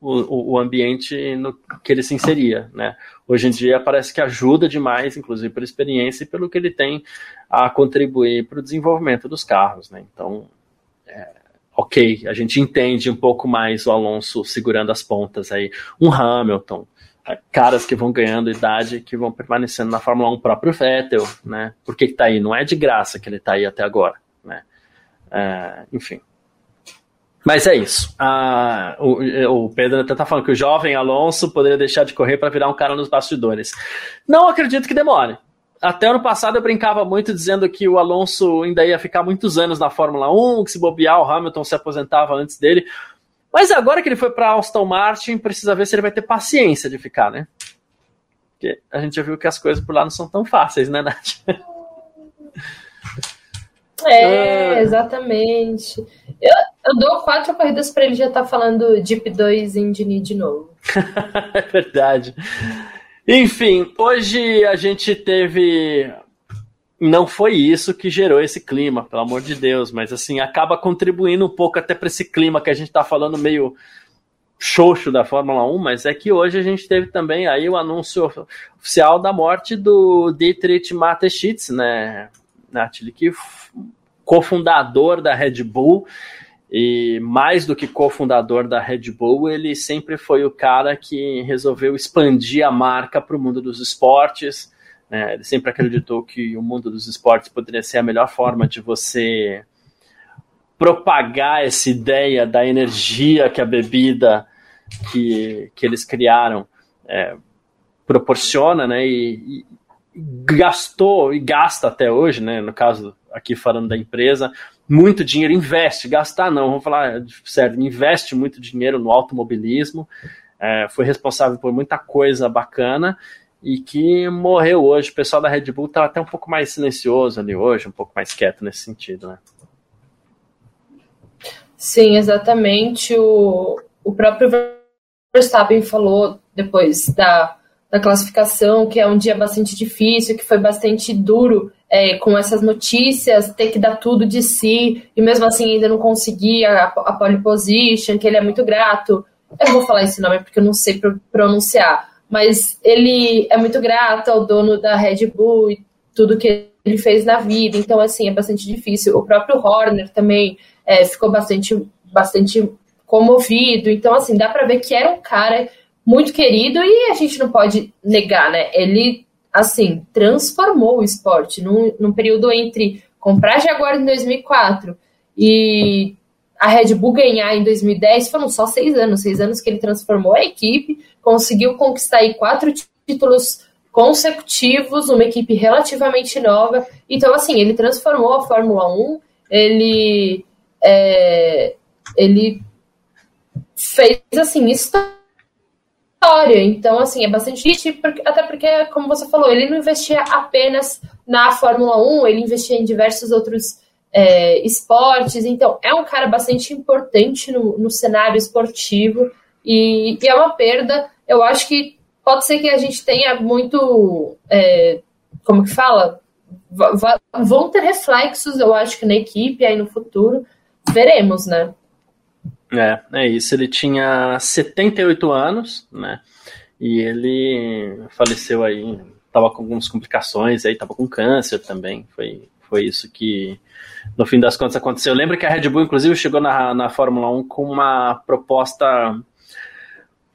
o, o, ambiente no que ele se inseria. Né? Hoje em dia parece que ajuda demais, inclusive pela experiência e pelo que ele tem a contribuir para o desenvolvimento dos carros. Né? Então, é, ok, a gente entende um pouco mais o Alonso segurando as pontas aí. Um Hamilton, caras que vão ganhando idade, que vão permanecendo na Fórmula 1, o próprio Vettel, né? Por que, que tá aí? Não é de graça que ele tá aí até agora, né? É, enfim. Mas é isso. Ah, o, o, Pedro até tá falando que o jovem Alonso poderia deixar de correr para virar um cara nos bastidores. Não acredito que demore. Até ano passado eu brincava muito dizendo que o Alonso ainda ia ficar muitos anos na Fórmula 1, que se bobear o Hamilton se aposentava antes dele. Mas agora que ele foi para Aston Martin, precisa ver se ele vai ter paciência de ficar, né? Porque a gente já viu que as coisas por lá não são tão fáceis, né, Nath? [laughs] É, ah. exatamente. Eu, eu, dou quatro corridas para ele já estar tá falando Deep 2 Indy de novo. [laughs] é verdade. Enfim, hoje a gente teve não foi isso que gerou esse clima, pelo amor de Deus, mas assim, acaba contribuindo um pouco até para esse clima que a gente está falando meio xoxo da Fórmula 1, mas é que hoje a gente teve também aí o anúncio oficial da morte do Dietrich Mateschitz, né, Nathalie, que cofundador da Red Bull, e mais do que cofundador da Red Bull, ele sempre foi o cara que resolveu expandir a marca para o mundo dos esportes, né? Ele sempre acreditou que o mundo dos esportes poderia ser a melhor forma de você propagar essa ideia da energia que a bebida que, que eles criaram é, proporciona, né? E, e, gastou e gasta até hoje, né? No caso aqui falando da empresa, muito dinheiro, investe, gastar não, vamos falar sério, investe muito dinheiro no automobilismo, é, foi responsável por muita coisa bacana e que morreu hoje. O pessoal da Red Bull está até um pouco mais silencioso ali hoje, um pouco mais quieto nesse sentido, né? Sim, exatamente. O, o próprio Verstappen falou depois da, da classificação que é um dia bastante difícil, que foi bastante duro é, com essas notícias, ter que dar tudo de si e mesmo assim ainda não conseguir a, a pole position, que ele é muito grato. Eu vou falar esse nome porque eu não sei pronunciar mas ele é muito grato ao dono da Red Bull e tudo que ele fez na vida, então assim, é bastante difícil. O próprio Horner também é, ficou bastante, bastante comovido, então assim, dá para ver que era um cara muito querido e a gente não pode negar, né? Ele, assim, transformou o esporte num, num período entre comprar Jaguar em 2004 e a Red Bull ganhar em 2010 foram só seis anos, seis anos que ele transformou a equipe, conseguiu conquistar aí quatro títulos consecutivos, uma equipe relativamente nova. Então, assim, ele transformou a Fórmula 1, ele, é, ele fez, assim, história. Então, assim, é bastante difícil, até porque, como você falou, ele não investia apenas na Fórmula 1, ele investia em diversos outros é, esportes. Então, é um cara bastante importante no, no cenário esportivo e, e, é uma perda. Eu acho que pode ser que a gente tenha muito. É, como que fala? vão ter reflexos, eu acho que na equipe aí no futuro. Veremos, né? É, é isso. Ele tinha 78 anos, né? E ele faleceu aí, tava com algumas complicações aí, tava com câncer também. Foi, foi isso que, no fim das contas, aconteceu. Lembra que a Red Bull, inclusive, chegou na, na Fórmula 1 com uma proposta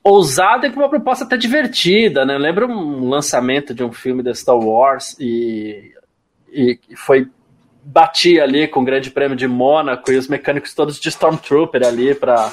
ousada e com uma proposta até divertida, né? Lembra um lançamento de um filme da Star Wars e, e foi batia ali com o Grande Prêmio de Mônaco e os mecânicos todos de Stormtrooper ali para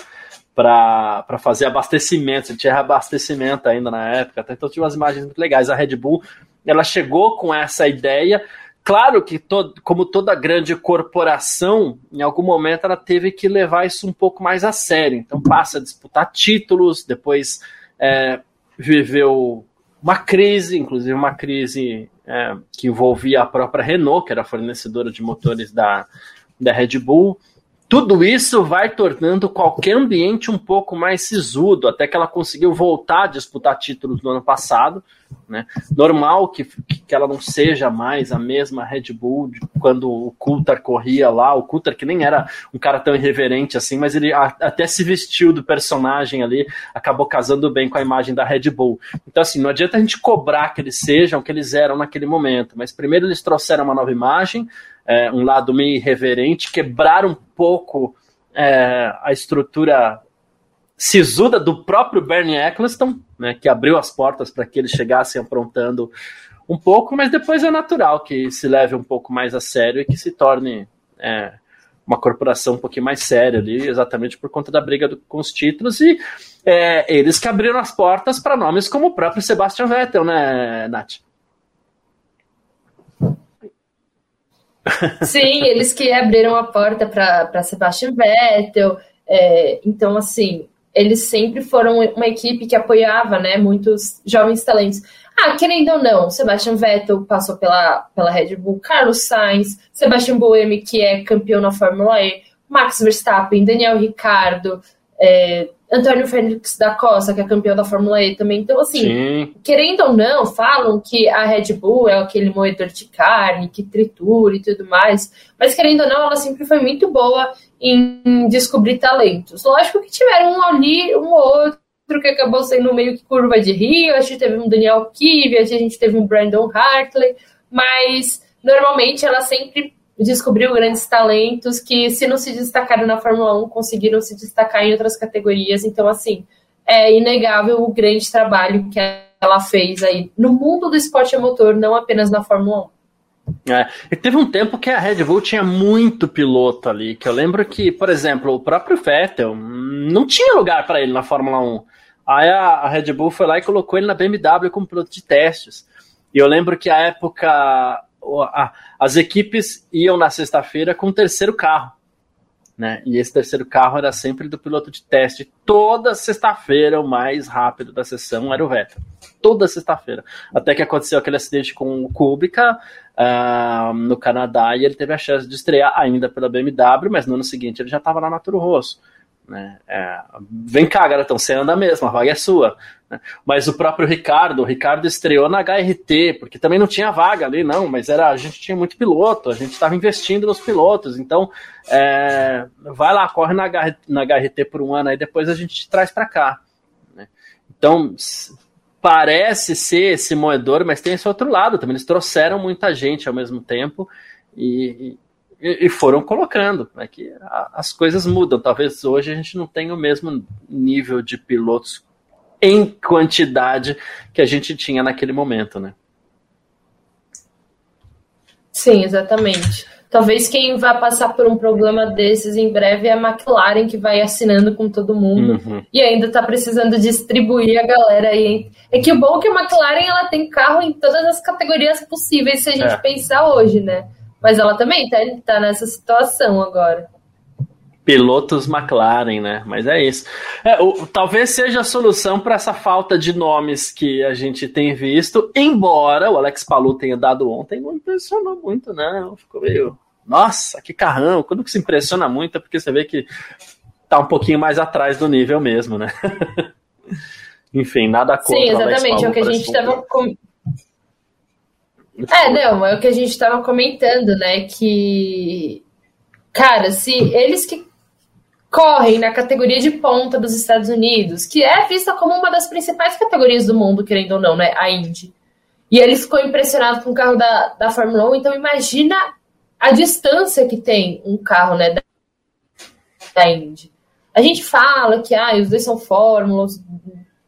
para fazer abastecimento, tinha abastecimento ainda na época, então tinha umas imagens muito legais. A Red Bull, ela chegou com essa ideia, Claro que, todo, como toda grande corporação, em algum momento ela teve que levar isso um pouco mais a sério. Então passa a disputar títulos, depois é, viveu uma crise, inclusive uma crise é, que envolvia a própria Renault, que era fornecedora de motores da, da Red Bull. Tudo isso vai tornando qualquer ambiente um pouco mais sisudo, até que ela conseguiu voltar a disputar títulos no ano passado. Né? Normal que, que ela não seja mais a mesma Red Bull quando o Coulter corria lá, o Coulter que nem era um cara tão irreverente assim, mas ele a, até se vestiu do personagem ali, acabou casando bem com a imagem da Red Bull. Então assim, não adianta a gente cobrar que eles sejam o que eles eram naquele momento, mas primeiro eles trouxeram uma nova imagem, é, um lado meio irreverente, quebraram um pouco é, a estrutura sisuda do próprio Bernie Eccleston, né, que abriu as portas para que eles chegassem aprontando um pouco, mas depois é natural que se leve um pouco mais a sério e que se torne é, uma corporação um pouquinho mais séria ali, exatamente por conta da briga do, com os títulos e é, eles que abriram as portas para nomes como o próprio Sebastian Vettel, né, Nath? Sim, eles que abriram a porta para Sebastian Vettel. É, então, assim, eles sempre foram uma equipe que apoiava né, muitos jovens talentos. Ah, querendo ou não, Sebastian Vettel passou pela, pela Red Bull, Carlos Sainz, Sebastian Buemi, que é campeão na Fórmula E, Max Verstappen, Daniel Ricciardo, é, Antônio Félix da Costa, que é campeão da Fórmula E também. Então, assim, Sim. querendo ou não, falam que a Red Bull é aquele moedor de carne que tritura e tudo mais. Mas, querendo ou não, ela sempre foi muito boa em descobrir talentos. Lógico que tiveram um ali, um outro que acabou sendo meio que curva de rio. A gente teve um Daniel Kiviat, a gente teve um Brandon Hartley, mas normalmente ela sempre descobriu grandes talentos que, se não se destacaram na Fórmula 1, conseguiram se destacar em outras categorias. Então, assim, é inegável o grande trabalho que ela fez aí no mundo do esporte a motor, não apenas na Fórmula 1. É, e teve um tempo que a Red Bull tinha muito piloto ali, que eu lembro que, por exemplo, o próprio Vettel não tinha lugar para ele na Fórmula 1. Aí a, Red Bull foi lá e colocou ele na BMW como piloto de testes. E eu lembro que a época as equipes iam na sexta-feira com o terceiro carro. Né? E esse terceiro carro era sempre do piloto de teste. Toda sexta-feira, o mais rápido da sessão era o Vettel. Toda sexta-feira. Até que aconteceu aquele acidente com o Kubica uh, no Canadá e ele teve a chance de estrear ainda pela BMW, mas no ano seguinte ele já estava lá na Toro Rosso. Né? É, vem cá, garotão, você anda mesmo, a vaga é sua. Né? Mas o próprio Ricardo, o Ricardo estreou na HRT, porque também não tinha vaga ali, não, mas era a gente tinha muito piloto, a gente estava investindo nos pilotos, então é, vai lá, corre na, na HRT por um ano, aí depois a gente te traz para cá. Né? Então, parece ser esse moedor, mas tem esse outro lado também, eles trouxeram muita gente ao mesmo tempo, e, e, foram colocando. É que as coisas mudam. Talvez hoje a gente não tenha o mesmo nível de pilotos em quantidade que a gente tinha naquele momento, né? Sim, exatamente. Talvez quem vai passar por um problema desses em breve é a McLaren, que vai assinando com todo mundo uhum. e ainda está precisando distribuir a galera aí. É que o bom é que a McLaren ela tem carro em todas as categorias possíveis se a gente é. pensar hoje, né? Mas ela também está tá nessa situação agora pilotos McLaren, né? Mas é isso. É, o, talvez seja a solução para essa falta de nomes que a gente tem visto, embora o Alex Palu tenha dado ontem, não impressionou muito, né? Ficou meio. Nossa, que carrão! Quando que se impressiona muito é porque você vê que tá um pouquinho mais atrás do nível mesmo, né? [laughs] Enfim, nada contra. Sim, exatamente. É o que a gente estava. É, não, é o que a gente estava comentando, né? Que. Cara, se eles que correm na categoria de ponta dos Estados Unidos, que é vista como uma das principais categorias do mundo, querendo ou não, né? A Indy. E ele ficou impressionado com o carro da, da Fórmula 1, então imagina a distância que tem um carro, né, da, da Indy. A gente fala que ah, os dois são fórmulas,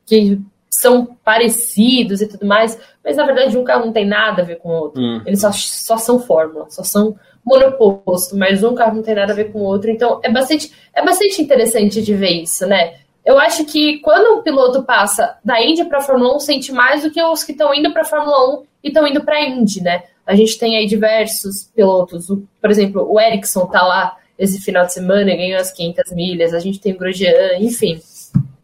que são parecidos e tudo mais, mas na verdade um carro não tem nada a ver com o outro. Hum. Eles só, só são fórmulas, só são monoposto, mas um carro não tem nada a ver com o outro. Então é bastante, é bastante interessante de ver isso, né? Eu acho que quando um piloto passa da Indy para a Fórmula 1, sente mais do que os que estão indo para a Fórmula 1 e estão indo para a Indy, né? A gente tem aí diversos pilotos, por exemplo, o Ericsson tá lá esse final de semana, ganhou as 500 milhas, a gente tem o Grosjean, enfim.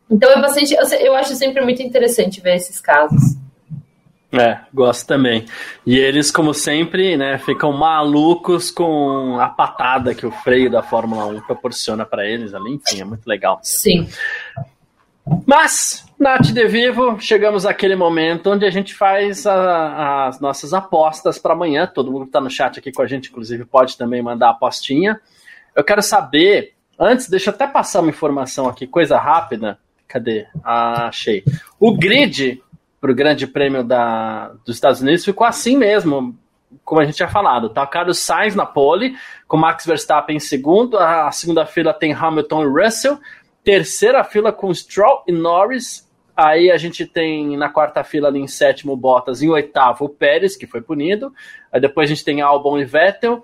Então é bastante, eu acho sempre muito interessante ver esses casos. É, gosto também. E eles, como sempre, né, ficam malucos com a patada que o freio da Fórmula 1 proporciona para eles ali. Enfim, é muito legal. Sim. Mas, Nath de Vivo, chegamos àquele momento onde a gente faz a, as nossas apostas para amanhã. Todo mundo que está no chat aqui com a gente, inclusive, pode também mandar apostinha. Eu quero saber, antes, deixa eu até passar uma informação aqui, coisa rápida. Cadê? Ah, achei. O grid para o Grande Prêmio da, dos Estados Unidos ficou assim mesmo, como a gente tinha falado. Tá Carlos Sainz na pole, com Max Verstappen em segundo. A segunda fila tem Hamilton e Russell. Terceira fila com Stroll e Norris. Aí a gente tem na quarta fila ali em sétimo Bottas, em oitavo o Pérez, que foi punido. Aí depois a gente tem Albon e Vettel.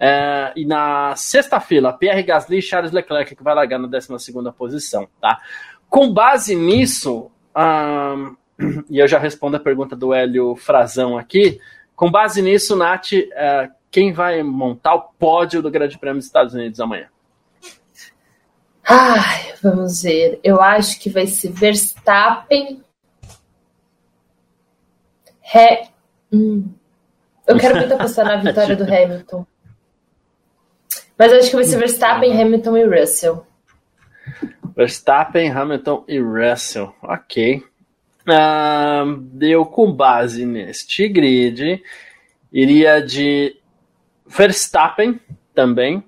É, e na sexta fila, Pierre Gasly e Charles Leclerc, que vai largar na décima segunda posição. Tá? Com base nisso, [clears throat] e eu já respondo a pergunta do Hélio Frazão aqui. Com base nisso, Nath, uh, quem vai montar o pódio do Grande Prêmio dos Estados Unidos amanhã? Ai, vamos ver. Eu acho que vai ser Verstappen. He... Hum. Eu quero muito apostar na [laughs] vitória do Hamilton. Mas acho que vai ser Verstappen, Hamilton e Russell. Verstappen, Hamilton e Russell. Ok. Uh, eu, com base neste grid, iria de Verstappen também,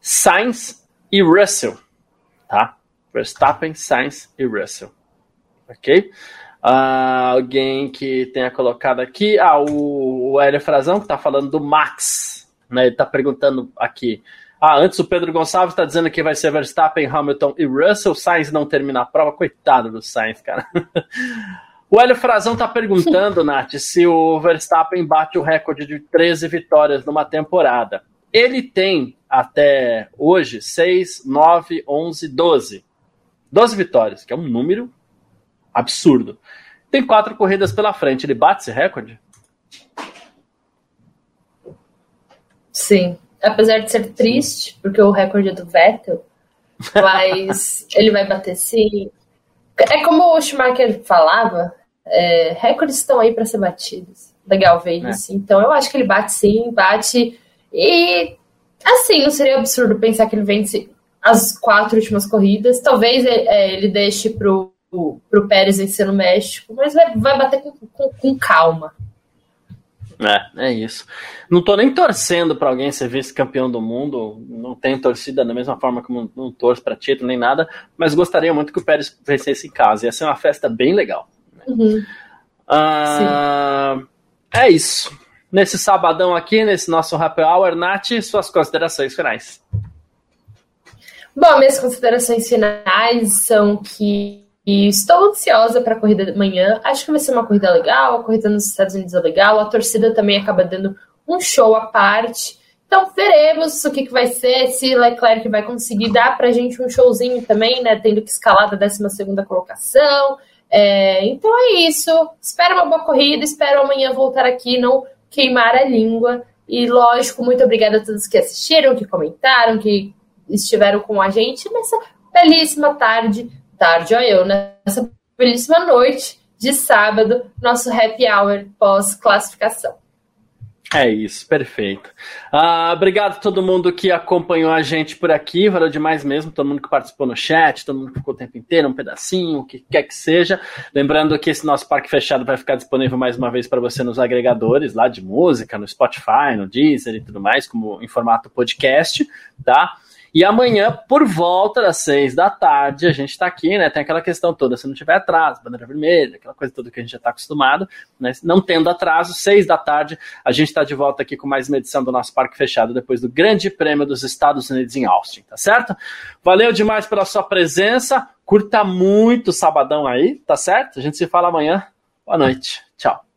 Sainz e Russell, tá? Verstappen, Sainz e Russell, ok? Uh, alguém que tenha colocado aqui, ah, o, o Hélio Frazão, que está falando do Max, né? Ele está perguntando aqui, ah, antes o Pedro Gonçalves está dizendo que vai ser Verstappen, Hamilton e Russell. Sainz não termina a prova. Coitado do Sainz, cara. [laughs] O Hélio Frazão está perguntando, Nath, se o Verstappen bate o recorde de 13 vitórias numa temporada. Ele tem até hoje 6, 9, 11, 12. 12 vitórias, que é um número absurdo. Tem quatro corridas pela frente. Ele bate esse recorde? Sim apesar de ser triste, porque o recorde é do Vettel, mas [laughs] ele vai bater sim. É como o Schumacher falava, é, recordes estão aí para ser batidos. Legal ver é. isso. Então eu acho que ele bate sim, bate. E assim, não seria absurdo pensar que ele vence as quatro últimas corridas. Talvez é, ele deixe pro, pro Pérez vencer no México, mas vai, vai bater com, com, com calma. É, é isso. Não tô nem torcendo para alguém ser vice-campeão do mundo, não tenho torcida da mesma forma como não torço para título nem nada, mas gostaria muito que o Pérez vencesse em casa. Ia ser uma festa bem legal. Uhum. Ah, é isso. Nesse sabadão aqui, nesse nosso Happy Hour, Nath, suas considerações finais. Bom, minhas considerações finais são que e estou ansiosa para a corrida de manhã. Acho que vai ser uma corrida legal. A corrida nos Estados Unidos é legal. A torcida também acaba dando um show à parte. Então veremos o que, que vai ser, se Leclerc vai conseguir dar para a gente um showzinho também, né? Tendo que escalar da 12 segunda colocação. É, então é isso. Espero uma boa corrida, espero amanhã voltar aqui, não queimar a língua. E lógico, muito obrigada a todos que assistiram, que comentaram, que estiveram com a gente nessa belíssima tarde, tarde ó eu, nessa belíssima noite de sábado, nosso happy hour pós-classificação. É isso, perfeito. Ah, obrigado a todo mundo que acompanhou a gente por aqui, valeu demais mesmo, todo mundo que participou no chat, todo mundo que ficou o tempo inteiro, um pedacinho, o que quer que seja. Lembrando que esse nosso parque fechado vai ficar disponível mais uma vez para você nos agregadores lá de música, no Spotify, no Deezer e tudo mais, como em formato podcast, tá? E amanhã, por volta das seis da tarde, a gente está aqui, né? Tem aquela questão toda, se não tiver atraso, bandeira vermelha, aquela coisa toda que a gente já está acostumado, né? Não tendo atraso, seis da tarde, a gente está de volta aqui com mais uma edição do nosso Parque Fechado, depois do Grande Prêmio dos Estados Unidos em Austin, tá certo? Valeu demais pela sua presença, curta muito o sabadão aí, tá certo? A gente se fala amanhã. Boa noite. Tchau.